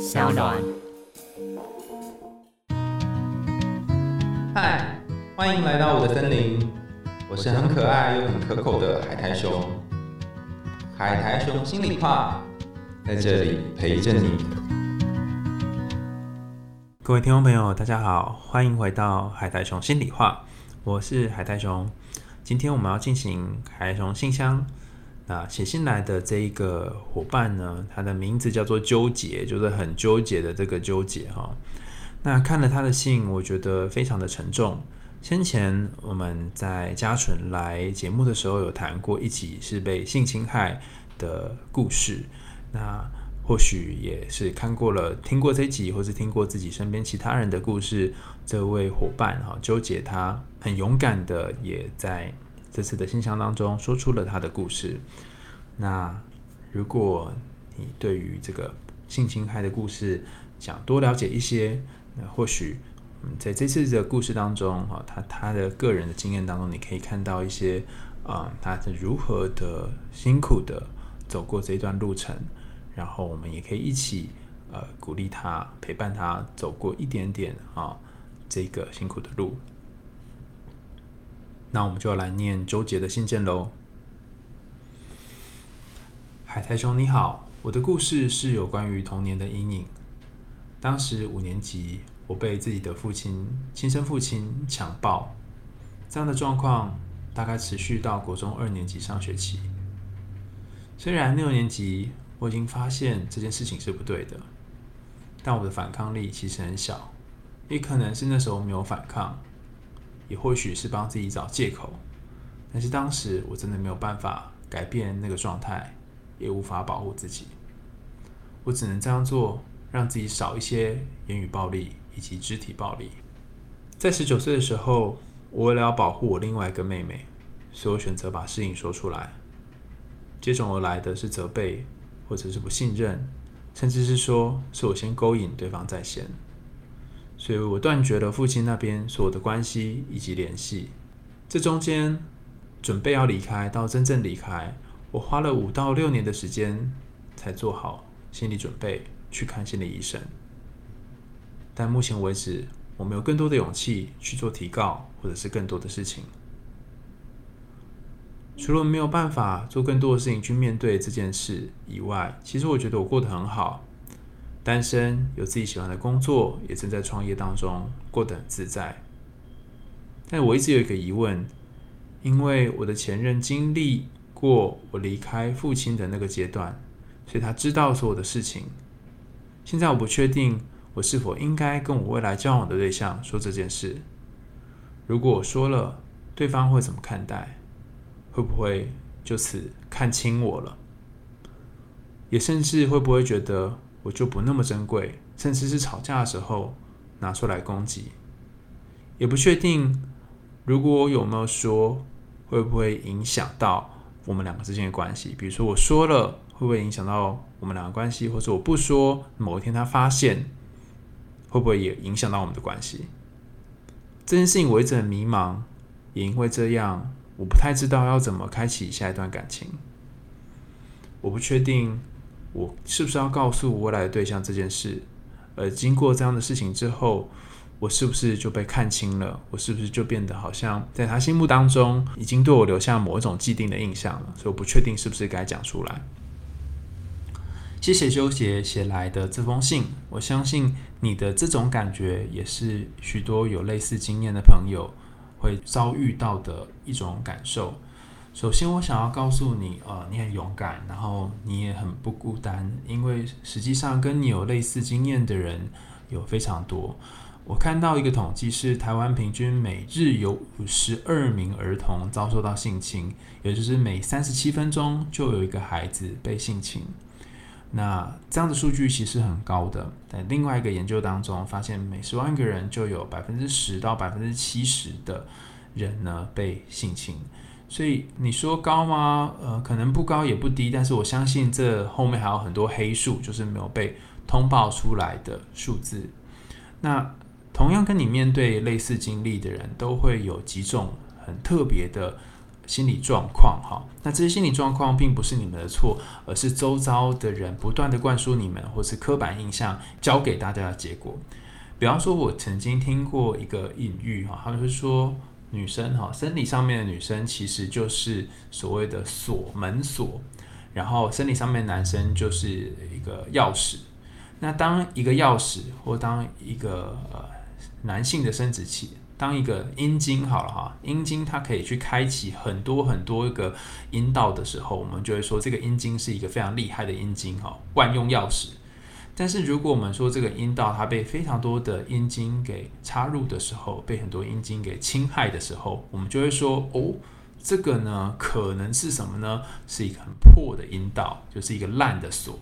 小暖。嗨，欢迎来到我的森林，我是很可爱又很可口的海苔熊。海苔熊心里话，在这里陪着你。各位听众朋友，大家好，欢迎回到海苔熊心里话，我是海苔熊。今天我们要进行海苔熊信箱。那写信来的这一个伙伴呢，他的名字叫做纠结，就是很纠结的这个纠结哈。那看了他的信，我觉得非常的沉重。先前我们在嘉纯来节目的时候有谈过一集是被性侵害的故事，那或许也是看过了、听过这集，或是听过自己身边其他人的故事。这位伙伴哈，纠结他很勇敢的，也在这次的信箱当中说出了他的故事。那如果你对于这个性侵害的故事想多了解一些，那或许嗯在这次的故事当中啊，他他的个人的经验当中，你可以看到一些啊，他是如何的辛苦的走过这段路程，然后我们也可以一起呃鼓励他，陪伴他走过一点点啊这个辛苦的路。那我们就要来念周杰的信件喽。海苔兄你好，我的故事是有关于童年的阴影。当时五年级，我被自己的父亲亲生父亲强暴，这样的状况大概持续到国中二年级上学期。虽然六年级我已经发现这件事情是不对的，但我的反抗力其实很小，也可能是那时候没有反抗，也或许是帮自己找借口。但是当时我真的没有办法改变那个状态。也无法保护自己，我只能这样做，让自己少一些言语暴力以及肢体暴力。在十九岁的时候，我为了要保护我另外一个妹妹，所以我选择把事情说出来。接踵而来的是责备，或者是不信任，甚至是说是我先勾引对方在先。所以我断绝了父亲那边所有的关系以及联系。这中间，准备要离开到真正离开。我花了五到六年的时间才做好心理准备去看心理医生，但目前为止我没有更多的勇气去做提告或者是更多的事情。除了没有办法做更多的事情去面对这件事以外，其实我觉得我过得很好，单身，有自己喜欢的工作，也正在创业当中，过得很自在。但我一直有一个疑问，因为我的前任经历。过我离开父亲的那个阶段，所以他知道所有的事情。现在我不确定我是否应该跟我未来交往的对象说这件事。如果我说了，对方会怎么看待？会不会就此看清我了？也甚至会不会觉得我就不那么珍贵？甚至是吵架的时候拿出来攻击？也不确定，如果我有没有说，会不会影响到？我们两个之间的关系，比如说我说了，会不会影响到我们两个关系？或者我不说，某一天他发现，会不会也影响到我们的关系？这件事情我一直很迷茫，也因为这样，我不太知道要怎么开启下一段感情。我不确定我是不是要告诉未来的对象这件事，而经过这样的事情之后。我是不是就被看清了？我是不是就变得好像在他心目当中已经对我留下某一种既定的印象了？所以我不确定是不是该讲出来。谢谢修杰写来的这封信，我相信你的这种感觉也是许多有类似经验的朋友会遭遇到的一种感受。首先，我想要告诉你，呃，你很勇敢，然后你也很不孤单，因为实际上跟你有类似经验的人有非常多。我看到一个统计是，台湾平均每日有五十二名儿童遭受到性侵，也就是每三十七分钟就有一个孩子被性侵。那这样的数据其实很高的。在另外一个研究当中，发现每十万个人就有百分之十到百分之七十的人呢被性侵。所以你说高吗？呃，可能不高也不低，但是我相信这后面还有很多黑数，就是没有被通报出来的数字。那同样跟你面对类似经历的人，都会有几种很特别的心理状况哈。那这些心理状况并不是你们的错，而是周遭的人不断的灌输你们，或是刻板印象教给大家的结果。比方说，我曾经听过一个隐喻哈，他们是说女生哈，生理上面的女生其实就是所谓的锁门锁，然后生理上面男生就是一个钥匙。那当一个钥匙，或当一个呃男性的生殖器，当一个阴茎好了哈，阴茎它可以去开启很多很多个阴道的时候，我们就会说这个阴茎是一个非常厉害的阴茎哈，万用钥匙。但是如果我们说这个阴道它被非常多的阴茎给插入的时候，被很多阴茎给侵害的时候，我们就会说哦，这个呢可能是什么呢？是一个很破的阴道，就是一个烂的锁。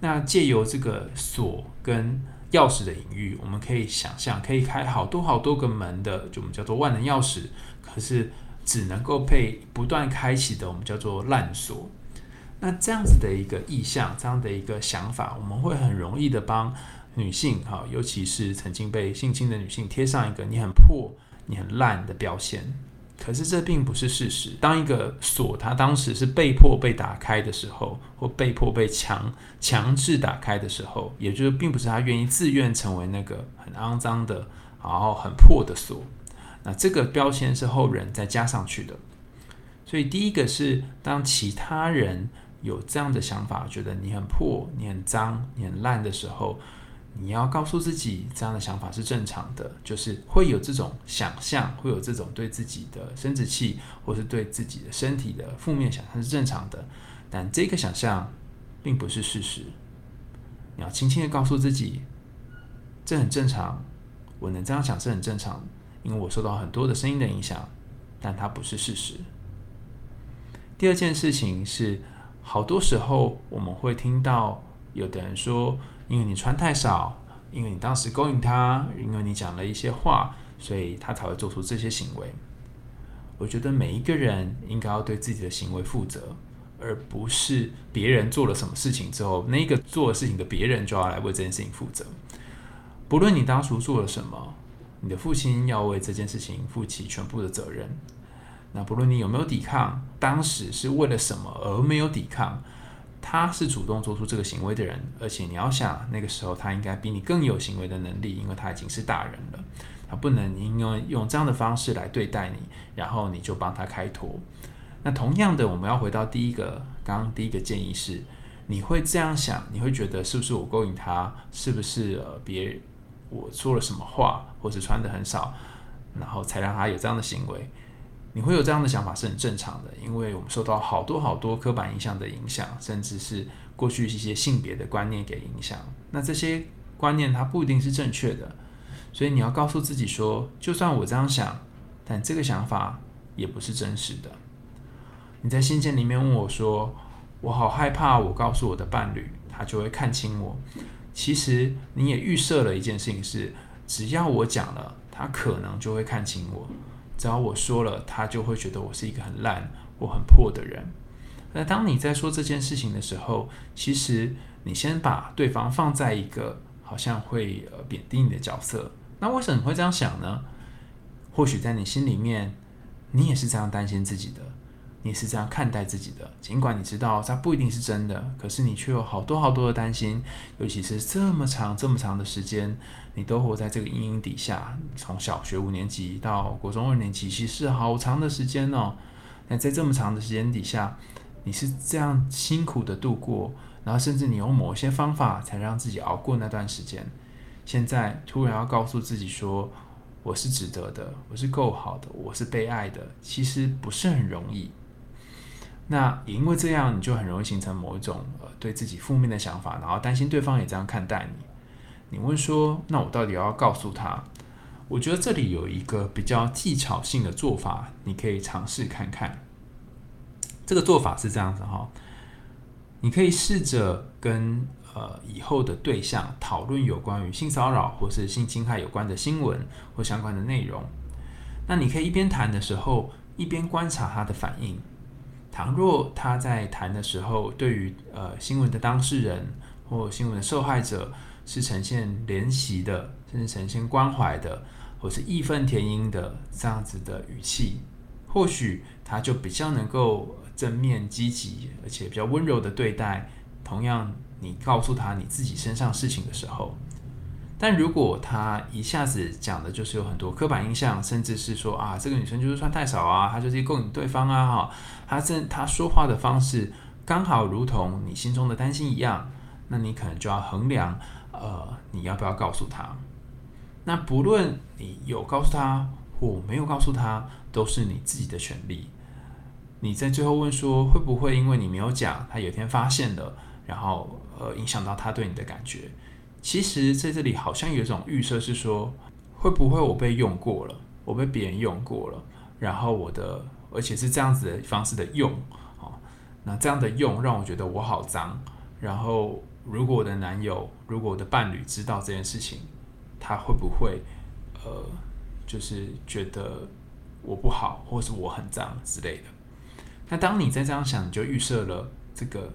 那借由这个锁跟钥匙的隐喻，我们可以想象，可以开好多好多个门的，就我们叫做万能钥匙。可是只能够被不断开启的，我们叫做烂锁。那这样子的一个意象，这样的一个想法，我们会很容易的帮女性哈，尤其是曾经被性侵的女性贴上一个你很破、你很烂的标签。可是这并不是事实。当一个锁它当时是被迫被打开的时候，或被迫被强强制打开的时候，也就是并不是他愿意自愿成为那个很肮脏的，然后很破的锁。那这个标签是后人再加上去的。所以第一个是当其他人有这样的想法，觉得你很破、你很脏、你很烂的时候。你要告诉自己，这样的想法是正常的，就是会有这种想象，会有这种对自己的生殖器或是对自己的身体的负面想象是正常的，但这个想象并不是事实。你要轻轻的告诉自己，这很正常，我能这样想是很正常，因为我受到很多的声音的影响，但它不是事实。第二件事情是，好多时候我们会听到有的人说。因为你穿太少，因为你当时勾引他，因为你讲了一些话，所以他才会做出这些行为。我觉得每一个人应该要对自己的行为负责，而不是别人做了什么事情之后，那个做事情的别人就要来为这件事情负责。不论你当初做了什么，你的父亲要为这件事情负起全部的责任。那不论你有没有抵抗，当时是为了什么而没有抵抗。他是主动做出这个行为的人，而且你要想，那个时候他应该比你更有行为的能力，因为他已经是大人了，他不能因为用这样的方式来对待你，然后你就帮他开脱。那同样的，我们要回到第一个，刚刚第一个建议是，你会这样想，你会觉得是不是我勾引他，是不是呃别我说了什么话，或者穿的很少，然后才让他有这样的行为。你会有这样的想法是很正常的，因为我们受到好多好多刻板印象的影响，甚至是过去一些性别的观念给影响。那这些观念它不一定是正确的，所以你要告诉自己说，就算我这样想，但这个想法也不是真实的。你在信件里面问我说，我好害怕，我告诉我的伴侣，他就会看清我。其实你也预设了一件事情是，只要我讲了，他可能就会看清我。只要我说了，他就会觉得我是一个很烂、或很破的人。那当你在说这件事情的时候，其实你先把对方放在一个好像会呃贬低你的角色。那为什么你会这样想呢？或许在你心里面，你也是这样担心自己的。你是这样看待自己的，尽管你知道它不一定是真的，可是你却有好多好多的担心，尤其是这么长这么长的时间，你都活在这个阴影底下，从小学五年级到国中二年级，其实好长的时间哦。那在这么长的时间底下，你是这样辛苦的度过，然后甚至你用某些方法才让自己熬过那段时间，现在突然要告诉自己说我是值得的，我是够好的，我是被爱的，其实不是很容易。那也因为这样，你就很容易形成某一种呃对自己负面的想法，然后担心对方也这样看待你。你问说，那我到底要告诉他？我觉得这里有一个比较技巧性的做法，你可以尝试看看。这个做法是这样子哈，你可以试着跟呃以后的对象讨论有关于性骚扰或是性侵害有关的新闻或相关的内容。那你可以一边谈的时候，一边观察他的反应。倘若他在谈的时候，对于呃新闻的当事人或新闻的受害者是呈现怜惜的，甚至呈现关怀的，或是义愤填膺的这样子的语气，或许他就比较能够正面积极，而且比较温柔的对待。同样，你告诉他你自己身上事情的时候，但如果他一下子讲的就是有很多刻板印象，甚至是说啊，这个女生就是穿太少啊，她就是勾引对方啊，哈，她这她说话的方式刚好如同你心中的担心一样，那你可能就要衡量，呃，你要不要告诉他？那不论你有告诉他或没有告诉他，都是你自己的权利。你在最后问说，会不会因为你没有讲，他有一天发现了？然后，呃，影响到他对你的感觉。其实，在这里好像有一种预设，是说会不会我被用过了，我被别人用过了，然后我的，而且是这样子的方式的用，哦，那这样的用让我觉得我好脏。然后，如果我的男友，如果我的伴侣知道这件事情，他会不会，呃，就是觉得我不好，或是我很脏之类的？那当你在这样想，你就预设了这个。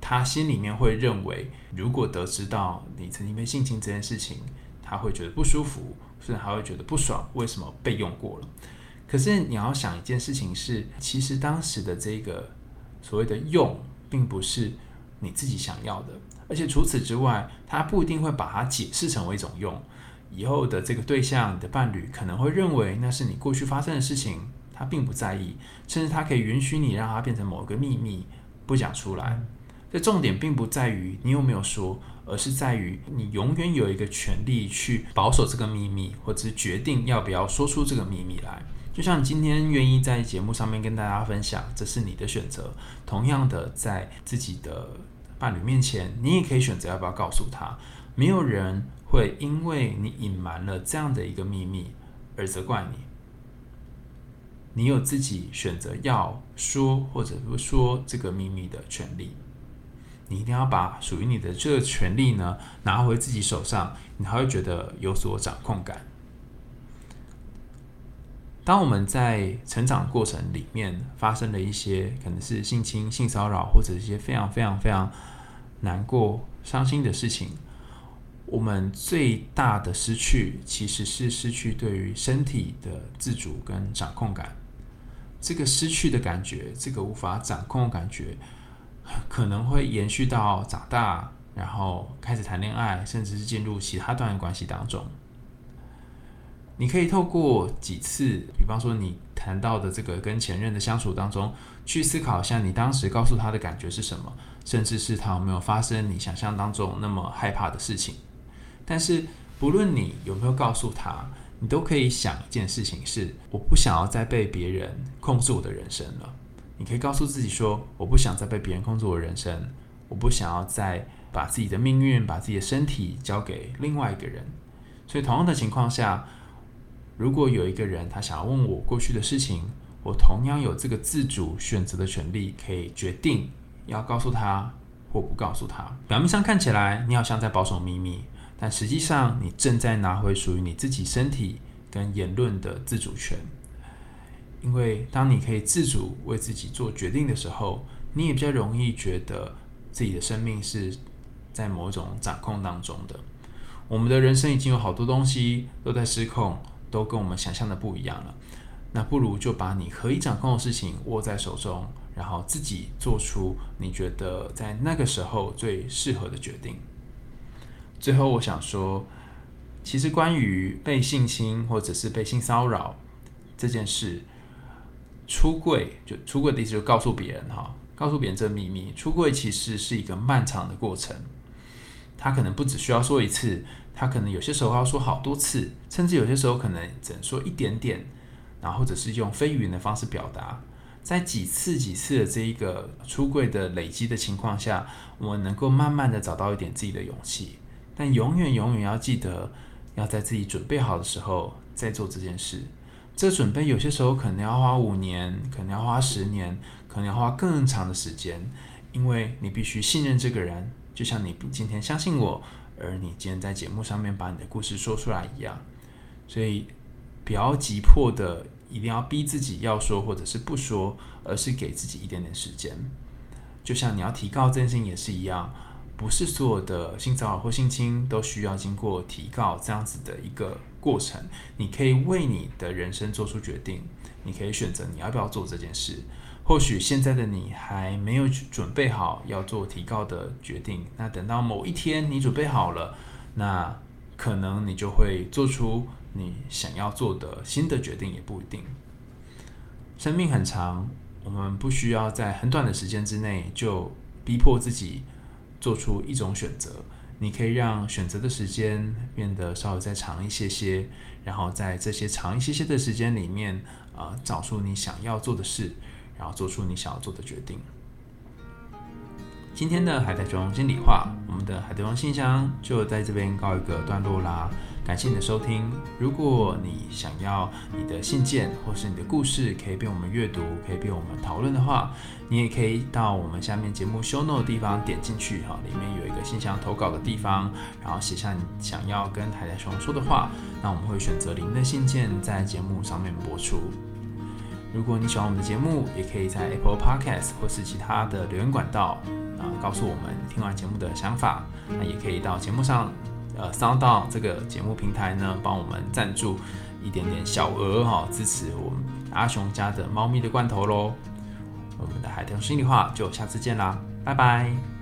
他心里面会认为，如果得知到你曾经被性侵这件事情，他会觉得不舒服，甚至还会觉得不爽。为什么被用过了？可是你要想一件事情是，其实当时的这个所谓的用，并不是你自己想要的。而且除此之外，他不一定会把它解释成为一种用。以后的这个对象，你的伴侣可能会认为那是你过去发生的事情，他并不在意，甚至他可以允许你让它变成某个秘密，不讲出来。这重点并不在于你有没有说，而是在于你永远有一个权利去保守这个秘密，或者是决定要不要说出这个秘密来。就像今天愿意在节目上面跟大家分享，这是你的选择。同样的，在自己的伴侣面前，你也可以选择要不要告诉他。没有人会因为你隐瞒了这样的一个秘密而责怪你。你有自己选择要说或者不说这个秘密的权利。你一定要把属于你的这个权利呢拿回自己手上，你才会觉得有所掌控感。当我们在成长过程里面发生了一些可能是性侵、性骚扰，或者一些非常非常非常难过、伤心的事情，我们最大的失去其实是失去对于身体的自主跟掌控感。这个失去的感觉，这个无法掌控的感觉。可能会延续到长大，然后开始谈恋爱，甚至是进入其他段关系当中。你可以透过几次，比方说你谈到的这个跟前任的相处当中，去思考一下你当时告诉他的感觉是什么，甚至是他有没有发生你想象当中那么害怕的事情。但是不论你有没有告诉他，你都可以想一件事情：是我不想要再被别人控制我的人生了。你可以告诉自己说：“我不想再被别人控制我的人生，我不想要再把自己的命运、把自己的身体交给另外一个人。”所以，同样的情况下，如果有一个人他想要问我过去的事情，我同样有这个自主选择的权利，可以决定要告诉他或不告诉他。表面上看起来你好像在保守秘密，但实际上你正在拿回属于你自己身体跟言论的自主权。因为当你可以自主为自己做决定的时候，你也比较容易觉得自己的生命是在某种掌控当中的。我们的人生已经有好多东西都在失控，都跟我们想象的不一样了。那不如就把你可以掌控的事情握在手中，然后自己做出你觉得在那个时候最适合的决定。最后，我想说，其实关于被性侵或者是被性骚扰这件事。出柜就出柜的意思，就告诉别人哈，告诉别人这个秘密。出柜其实是一个漫长的过程，他可能不只需要说一次，他可能有些时候要说好多次，甚至有些时候可能只能说一点点，然后或者是用非语言的方式表达。在几次几次的这一个出柜的累积的情况下，我们能够慢慢的找到一点自己的勇气，但永远永远要记得，要在自己准备好的时候再做这件事。这准备有些时候可能要花五年，可能要花十年，可能要花更长的时间，因为你必须信任这个人，就像你今天相信我，而你今天在节目上面把你的故事说出来一样。所以，不要急迫的一定要逼自己要说或者是不说，而是给自己一点点时间。就像你要提高真心也是一样。不是所有的性骚扰或性侵都需要经过提告这样子的一个过程。你可以为你的人生做出决定，你可以选择你要不要做这件事。或许现在的你还没有准备好要做提高的决定，那等到某一天你准备好了，那可能你就会做出你想要做的新的决定，也不一定。生命很长，我们不需要在很短的时间之内就逼迫自己做出一种选择。你可以让选择的时间变得稍微再长一些些，然后在这些长一些些的时间里面，啊，找出你想要做的事。然后做出你想要做的决定。今天的海贼王心里话，我们的海贼王信箱就在这边告一个段落啦。感谢你的收听。如果你想要你的信件或是你的故事可以被我们阅读，可以被我们讨论的话，你也可以到我们下面节目 show note 的地方点进去哈，里面有一个信箱投稿的地方，然后写下你想要跟台台熊说的话，那我们会选择您的信件在节目上面播出。如果你喜欢我们的节目，也可以在 Apple Podcast 或是其他的留言管道啊，告诉我们听完节目的想法。那也可以到节目上，呃，Sound On 这个节目平台呢，帮我们赞助一点点小额哈，支持我们阿雄家的猫咪的罐头喽。我们的海豚心里话就下次见啦，拜拜。